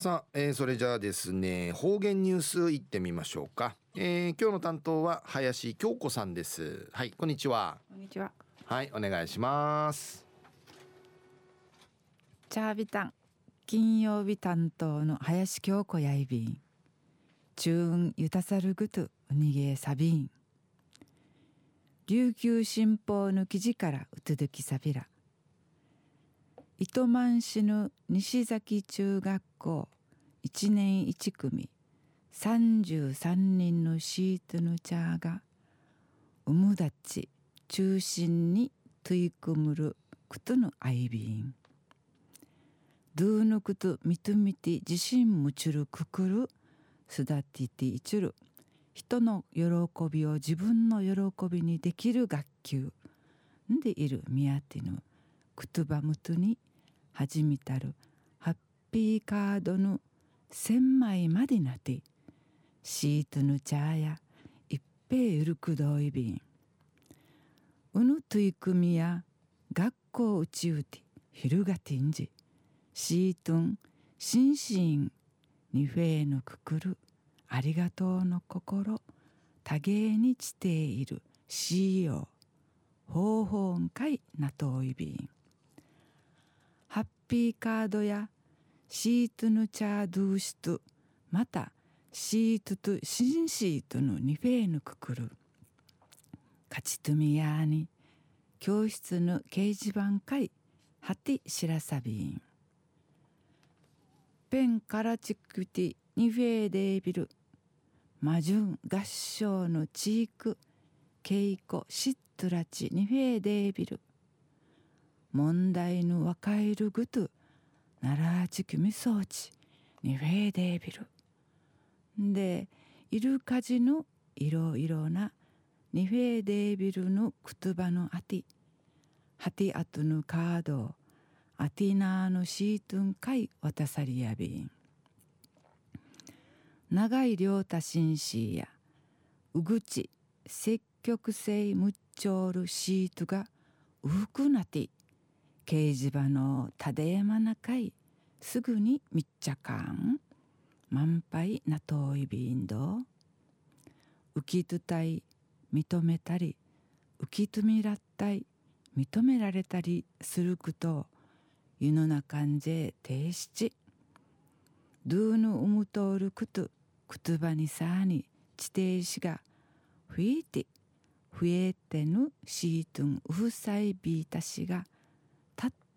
さあ、えー、それじゃあですね方言ニュースいってみましょうか、えー、今日の担当は林京子さんです。はいこんにちは。こんにちは。はいお願いします。チャービタン金曜日担当の林京子やいびん。チューンゆたさるぐとうにげさびん琉球新報の記事からうつづきさびら糸満市の西崎中学校1年1組33人のシートのチャーがうむだち中心に取り組むることのアイビンドゥーヌクトミトミティ自身むちるくくるすだてていちる。人の喜びを自分の喜びにできる学級。んでいるミヤティヌクトバムトに始めたる。ハッピーカードの千枚までなってシートのチャーや一平うるくどいびん。うぬ取り組みや学校うちうてひるがてんじ。シートン心身にフェーのくくるありがとうの心多芸にちているしよう方法んかいなといびん。ピーカードやシートのチャードゥーシトまたシートとシンシートのニフェーヌくくる。勝ちとみやに教室の掲示板会はてしらさびん。ペンからチクティニフェーデービル。マジュン合唱のチーク稽古シットラチニフェーデービル。問題の若いるぐと奈良地区みそうちニフェーデービルでいるかじのいろいろなニフェーデービルの言葉のあてハティアトのカードアティナーのシートンかい渡さりやびん。長い良太紳士やうぐち積極性むっちょるシートがうふくなて掲示板のたでやまなかいすぐに密着感満杯な遠いビンド浮きとたい認めたり浮きとみらったい認められたりすること湯の中んじ停止。ドゥーヌウムトールクト言葉にさに地底しがふいて増えてぬシートンウフサイビータシが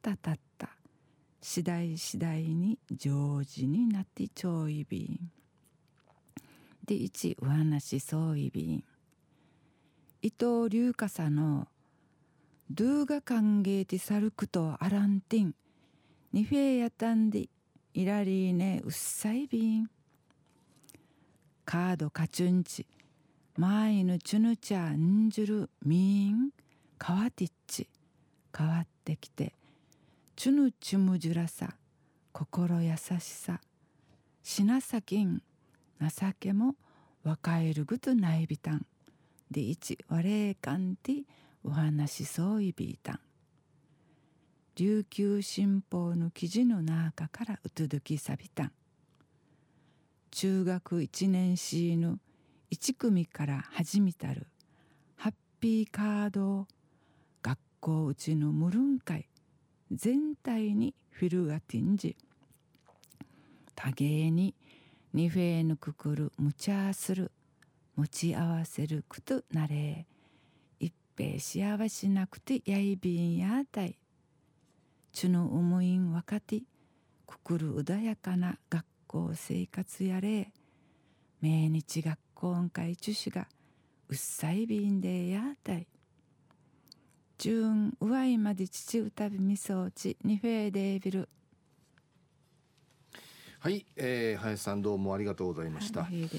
ったたった。次第次第に常時になってちょいびんで一お話そういびん伊藤隆花さんのドゥーが歓迎てさるくとあらんてん。にフェやたんでいらりねうっさいびんカードカチュンチ。マイヌチュヌチャンジュルミーンカワティッチ変わってきて。チュヌチュムジュラさ心優しさしなさきん情けも若えるぐとないびたんでいちわれかんてお話しそういびいたん。琉球新報の記事の中からうつづきさびたん。中学一年 C の一組から始めたるハッピーカードを学校うちの無論会全体にフィルが展示多芸にニフェーヌくくる無茶する持ち合わせるくとなれ一平幸せなくてやいびんやたいちゅの思いん若手くくる穏やかな学校生活やれ命日学校ん会主子がうっさいびんでやたい順うわいまで父歌びみそうちにフェーデービル。はい、えー、林さんどうもありがとうございました、はい、